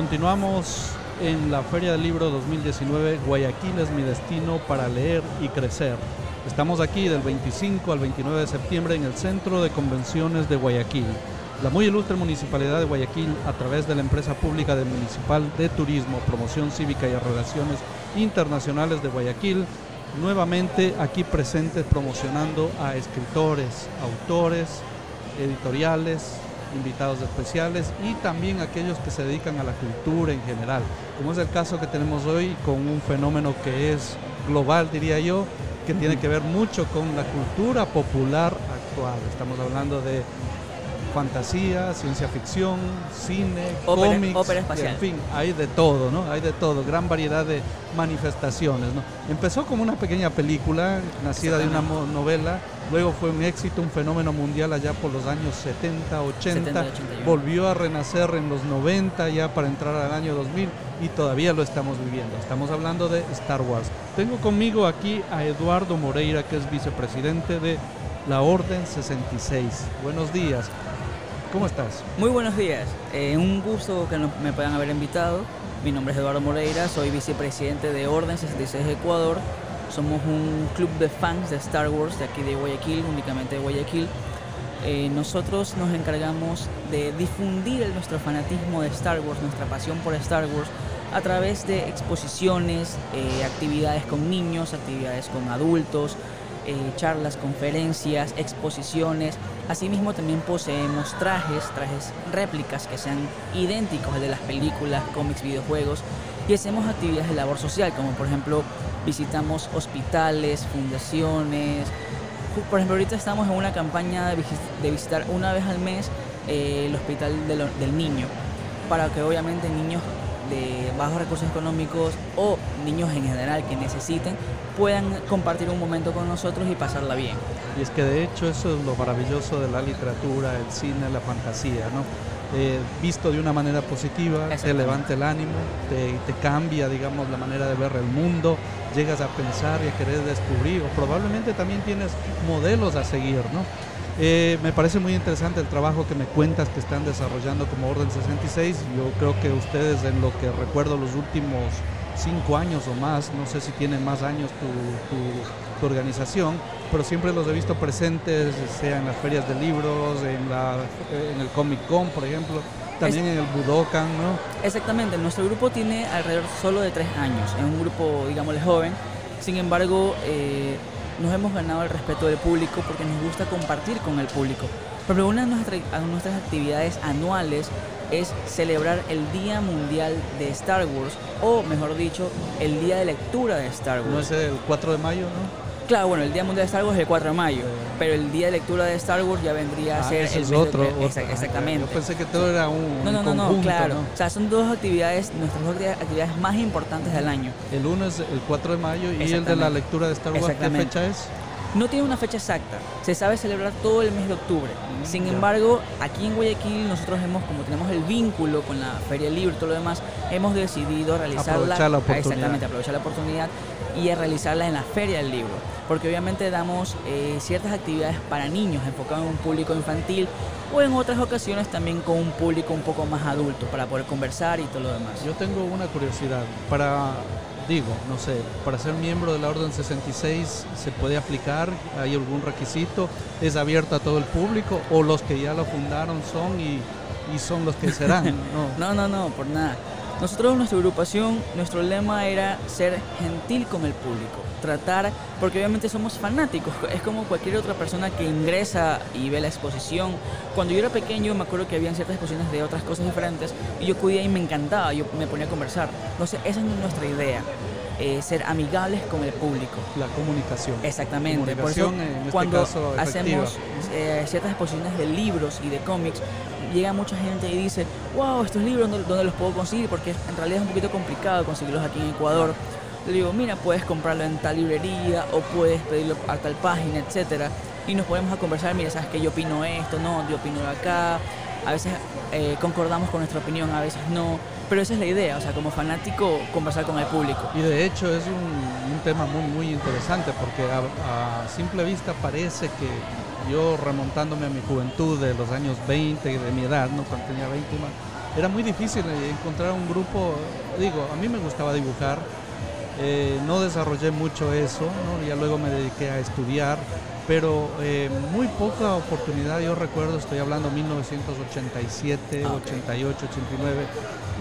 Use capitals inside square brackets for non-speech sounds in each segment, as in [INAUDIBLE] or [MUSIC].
continuamos en la Feria del Libro 2019, Guayaquil es mi destino para leer y crecer. Estamos aquí del 25 al 29 de septiembre en el Centro de Convenciones de Guayaquil. La muy ilustre Municipalidad de Guayaquil, a través de la empresa pública de Municipal de Turismo, Promoción Cívica y Relaciones Internacionales de Guayaquil, nuevamente aquí presentes promocionando a escritores, autores, editoriales, invitados especiales y también aquellos que se dedican a la cultura en general, como es el caso que tenemos hoy con un fenómeno que es global, diría yo, que tiene que ver mucho con la cultura popular actual. Estamos hablando de fantasía, ciencia ficción, cine, cómics, ópera espacial. en fin, hay de todo, ¿no? Hay de todo, gran variedad de manifestaciones, ¿no? Empezó como una pequeña película nacida de una novela, luego fue un éxito, un fenómeno mundial allá por los años 70, 80, volvió a renacer en los 90 ya para entrar al año 2000 y todavía lo estamos viviendo. Estamos hablando de Star Wars. Tengo conmigo aquí a Eduardo Moreira, que es vicepresidente de la Orden 66. Buenos días. ¿Cómo estás? Muy buenos días. Eh, un gusto que me puedan haber invitado. Mi nombre es Eduardo Moreira, soy vicepresidente de Orden 66 Ecuador. Somos un club de fans de Star Wars de aquí de Guayaquil, únicamente de Guayaquil. Eh, nosotros nos encargamos de difundir nuestro fanatismo de Star Wars, nuestra pasión por Star Wars, a través de exposiciones, eh, actividades con niños, actividades con adultos, charlas, conferencias, exposiciones Asimismo también poseemos trajes, trajes réplicas que sean idénticos al de las películas, cómics, videojuegos y hacemos actividades de labor social, como por ejemplo visitamos hospitales, fundaciones. Por ejemplo, ahorita estamos en una campaña de visitar una vez al mes eh, el hospital del niño, para que obviamente niños de bajos recursos económicos o niños en general que necesiten puedan compartir un momento con nosotros y pasarla bien. Y es que de hecho eso es lo maravilloso de la literatura, el cine, la fantasía, ¿no? Eh, visto de una manera positiva, te levanta el ánimo, te, te, cambia, digamos, la manera de ver el mundo, llegas a pensar y a querer descubrir, o probablemente también tienes modelos a seguir, ¿no? Eh, me parece muy interesante el trabajo que me cuentas que están desarrollando como Orden 66. Yo creo que ustedes, en lo que recuerdo los últimos cinco años o más, no sé si tienen más años tu, organización, pero siempre los he visto presentes, sea en las ferias de libros, en, la, en el Comic Con, por ejemplo, también en el Budokan, ¿no? Exactamente, nuestro grupo tiene alrededor solo de tres años, es un grupo, digámosle, joven, sin embargo, eh, nos hemos ganado el respeto del público porque nos gusta compartir con el público. Pero una de nuestras, actividades anuales es celebrar el Día Mundial de Star Wars, o mejor dicho, el Día de Lectura de Star Wars. ¿No es el 4 de mayo, no? Claro, bueno, el Día Mundial de Star Wars es el 4 de mayo, pero el Día de Lectura de Star Wars ya vendría a ah, ser el otro, exactamente. Yo pensé que todo era un No, no, no, no, claro. O sea, son dos actividades, nuestras dos actividades más importantes del año. El uno es el 4 de mayo y el de la lectura de Star Wars, ¿qué fecha es? No tiene una fecha exacta, se sabe celebrar todo el mes de octubre. Mm, Sin embargo, aquí en Guayaquil nosotros hemos, como tenemos el vínculo con la Feria Libre y todo lo demás, hemos decidido realizarla, aprovechar la oportunidad. exactamente, aprovechar la oportunidad y realizarla en la Feria del Libro, porque obviamente damos eh, ciertas actividades para niños enfocadas en un público infantil o en otras ocasiones también con un público un poco más adulto para poder conversar y todo lo demás. Yo tengo una curiosidad, para, digo, no sé, para ser miembro de la Orden 66 se puede aplicar, hay algún requisito, es abierto a todo el público o los que ya lo fundaron son y, y son los que [LAUGHS] serán. no, no, no, por nada. Nosotros, nuestra agrupación, nuestro lema era ser gentil con el público, tratar, porque obviamente somos fanáticos, es como cualquier otra persona que ingresa y ve la exposición. Cuando yo era pequeño me acuerdo que había ciertas exposiciones de otras cosas diferentes y yo acudía y me encantaba, yo me ponía a conversar. Entonces, esa es nuestra idea. Eh, ser amigables con el público. La comunicación. Exactamente. Por eso, este cuando hacemos eh, ciertas exposiciones de libros y de cómics, llega mucha gente y dice, wow, estos libros, ¿dónde, los puedo conseguir? Porque en realidad es un poquito complicado conseguirlos aquí en Ecuador. Le digo, mira, puedes comprarlo en tal librería o puedes pedirlo a tal página, etcétera. Y nos podemos a conversar, mira, sabes que yo opino esto, no, yo opino acá. A veces eh, concordamos con nuestra opinión, a veces no. Pero esa es la idea, o sea, como fanático, conversar con el público. Y de hecho es un, un tema muy, muy interesante porque a, a simple vista parece que yo remontándome a mi juventud de los años 20, de mi edad, ¿no? cuando tenía 20 más, era muy difícil encontrar un grupo, digo, a mí me gustaba dibujar, eh, no desarrollé mucho eso, ya luego me dediqué a estudiar, pero eh, muy poca oportunidad, yo recuerdo, estoy hablando 1987, 88, 89,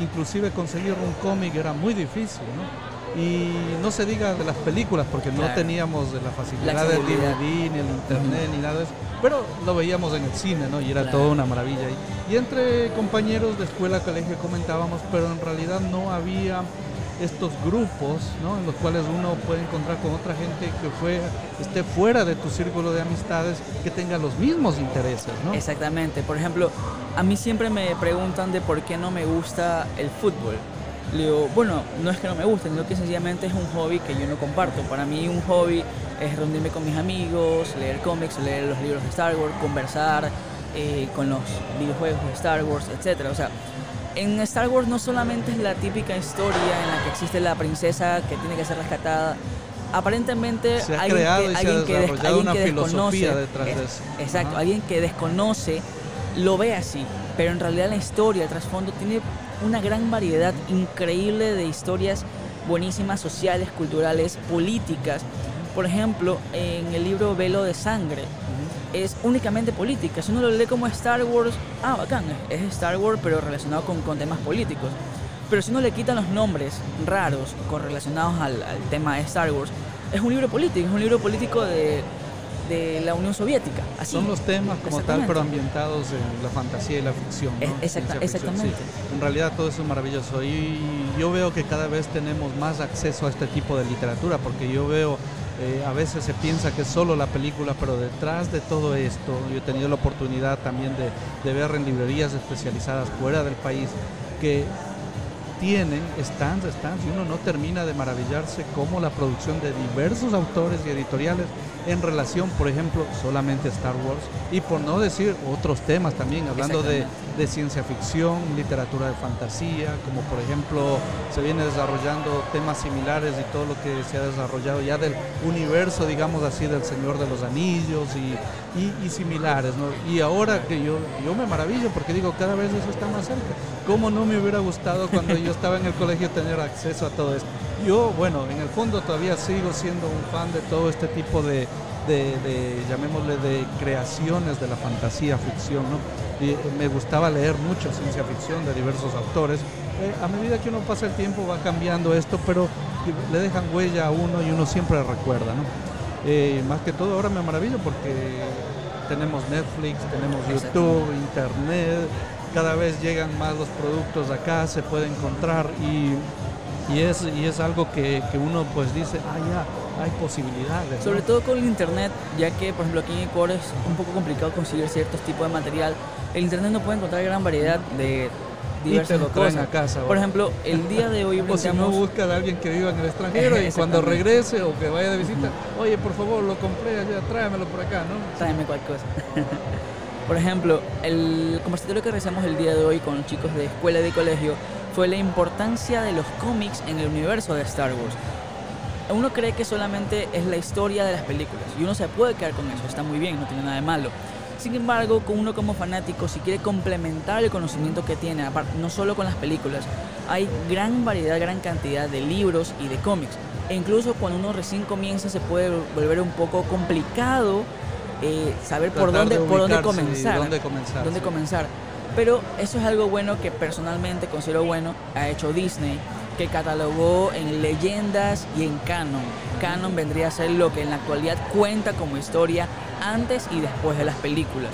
inclusive conseguir un cómic era muy difícil, ¿no? Y no se diga de las películas, porque no teníamos la facilidad del DVD, ni el internet, ni nada de eso. Pero lo veíamos en el cine, ¿no? Y era toda una maravilla. Y entre compañeros de escuela, colegio comentábamos, pero en realidad no había estos grupos, ¿no? En los cuales uno puede encontrar con otra gente que fue, esté fuera de tu círculo de amistades, que tenga los mismos intereses, ¿no? Exactamente. Por ejemplo, a mí siempre me preguntan de por qué no me gusta el fútbol. Le digo, bueno, no es que no me guste, sino que sencillamente es un hobby que yo no comparto. Para mí un hobby es reunirme con mis amigos, leer cómics, leer los libros de Star Wars, conversar eh, con los videojuegos de Star Wars, etc. O sea, en Star Wars no solamente es la típica historia en la que existe la princesa que tiene que ser rescatada. Aparentemente hay alguien que, alguien que desconoce, detrás de eso. Exacto, alguien que desconoce lo ve así, pero en realidad la historia, el trasfondo tiene una gran variedad increíble de historias buenísimas, sociales, culturales, políticas. Por ejemplo, en el libro Velo de Sangre, es únicamente política. Si uno lo lee como Star Wars, ah, bacán, es Star Wars pero relacionado con, con temas políticos. Pero si uno le quitan los nombres raros correlacionados al, al tema de Star Wars, es un libro político, es un libro político de, de la Unión Soviética. Así. Son los temas como tal, pero ambientados en la fantasía y la ficción. exactamente. En realidad todo eso es maravilloso y yo veo que cada vez tenemos más acceso a este tipo de literatura, porque yo veo eh, a veces se piensa que es solo la película, pero detrás de todo esto, yo he tenido la oportunidad también de, de ver en librerías especializadas fuera del país que tienen stands, stands, y uno no termina de maravillarse cómo la producción de diversos autores y editoriales en relación, por ejemplo, solamente Star Wars, y por no decir otros temas también, hablando de, de, ciencia ficción, literatura de fantasía, como por ejemplo se viene desarrollando temas similares y todo lo que se ha desarrollado ya del universo, digamos así, del Señor de los Anillos y, y, similares. ¿no? Y ahora que yo, yo me maravillo porque digo, cada vez eso está más cerca. ¿Cómo no me hubiera gustado cuando yo estaba en el colegio tener acceso a todo esto? Yo, bueno, en el fondo todavía sigo siendo un fan de todo este tipo de, de, llamémosle, de creaciones de la fantasía, ficción, ¿no? Y me gustaba leer mucho ciencia ficción de diversos autores. Eh, a medida que uno pasa el tiempo va cambiando esto, pero le dejan huella a uno y uno siempre recuerda, ¿no? Eh, más que todo ahora me maravillo porque tenemos Netflix, tenemos YouTube, Internet, cada vez llegan más los productos acá, se puede encontrar y y es, y es algo que, que uno pues dice, ah, ya, hay posibilidades. Sobre todo con el internet, ya que por ejemplo aquí en Ecuador es un poco complicado conseguir ciertos tipos de material. El internet no puede encontrar gran variedad de diversas cosas. A casa, por ejemplo, el día de hoy [LAUGHS] o si no busca a alguien que viva en el extranjero y [LAUGHS] cuando regrese o que vaya de visita, oye, por favor, lo compré allá, tráemelo por acá, ¿no? Tráeme cualquier cosa. [LAUGHS] por ejemplo, el conversatorio que realizamos el día de hoy con chicos de escuela y de colegio fue la importancia de los cómics en el universo de Star Wars. Uno cree que solamente es la historia de las películas y uno se puede quedar con eso, está muy bien, no tiene nada de malo. Sin embargo, uno como fanático, si quiere complementar el conocimiento que tiene, no solo con las películas, hay gran variedad, gran cantidad de libros y de cómics. E incluso cuando uno recién comienza se puede volver un poco complicado eh, saber por dónde, por dónde comenzar. Dónde comenzar. Dónde comenzar. Pero eso es algo bueno que personalmente considero bueno, ha hecho Disney, que catalogó en leyendas y en canon. Canon vendría a ser lo que en la actualidad cuenta como historia antes y después de las películas.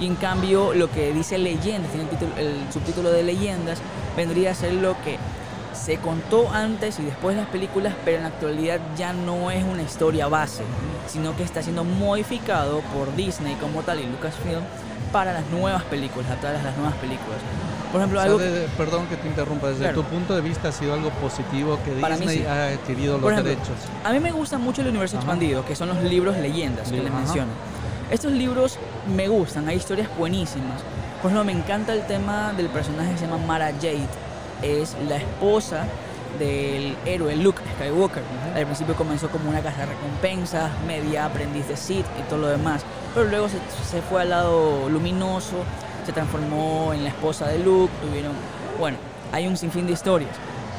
Y en cambio lo que dice leyendas, tiene el, el subtítulo de leyendas, vendría a ser lo que se contó antes y después de las películas, pero en la actualidad ya no es una historia base, sino que está siendo modificado por Disney como tal y Lucasfilm para las nuevas películas, a todas las nuevas películas. Por ejemplo, algo... perdón que te interrumpa, desde tu punto de vista ha sido algo positivo que Disney ha adquirido los derechos. A mí me gusta mucho el universo expandido, que son los libros leyendas que le menciono. Estos libros me gustan, hay historias buenísimas. Por ejemplo, me encanta el tema del personaje que se llama Mara Jade. Es la esposa del héroe Luke Skywalker. Al principio comenzó como una casa de recompensas, media aprendiz de Sith y todo lo demás, pero luego se, fue al lado luminoso se transformó en la esposa de Luke, tuvieron, bueno, hay un sinfín de historias.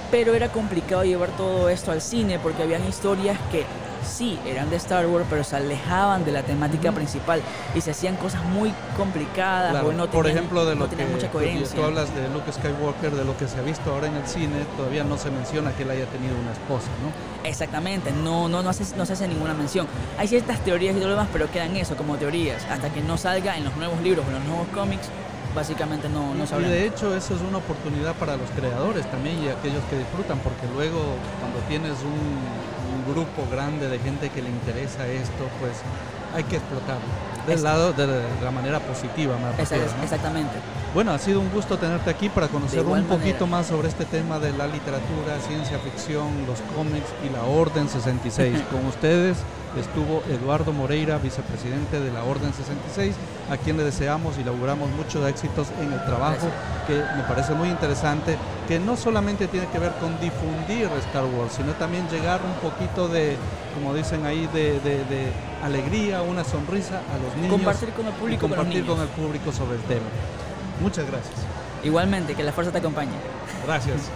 Pero era complicado llevar todo esto al cine porque habían historias que sí eran de Star Wars, pero se alejaban de la temática principal y se hacían cosas muy complicadas Claro, o no por ejemplo, de no lo que mucha coherencia. tú hablas de Luke Skywalker, de lo que se ha visto ahora en el cine, todavía no se menciona que él haya tenido una esposa, ¿no? Exactamente, no, no, no, hace, no se hace ninguna mención. Hay ciertas teorías y todo lo demás, pero quedan eso como teorías. Hasta que no salga en los nuevos libros o en los nuevos cómics, básicamente no, no y sabremos. de hecho eso es una oportunidad para los creadores también y aquellos que disfrutan, porque luego cuando tienes un, un grupo grande de gente que le interesa esto, pues hay que explotarlo. Del Es- lado de la manera positiva. Exactamente. Bueno, ha sido un gusto tenerte aquí para conocer un poquito manera. más sobre este tema de la literatura, ciencia ficción, los cómics y la Orden 66. [LAUGHS] Con ustedes estuvo Eduardo Moreira, vicepresidente de la Orden 66, a quien le deseamos y le auguramos muchos éxitos en el trabajo, que me parece muy interesante, que no solamente tiene que ver con difundir Star Wars, sino también llegar un poquito de, como dicen ahí, de, de- de alegría, una sonrisa a los niños. Compartir con el y público, los compartir con, el público sobre el tema. Muchas gracias. Igualmente, que la fuerza te acompañe. Gracias.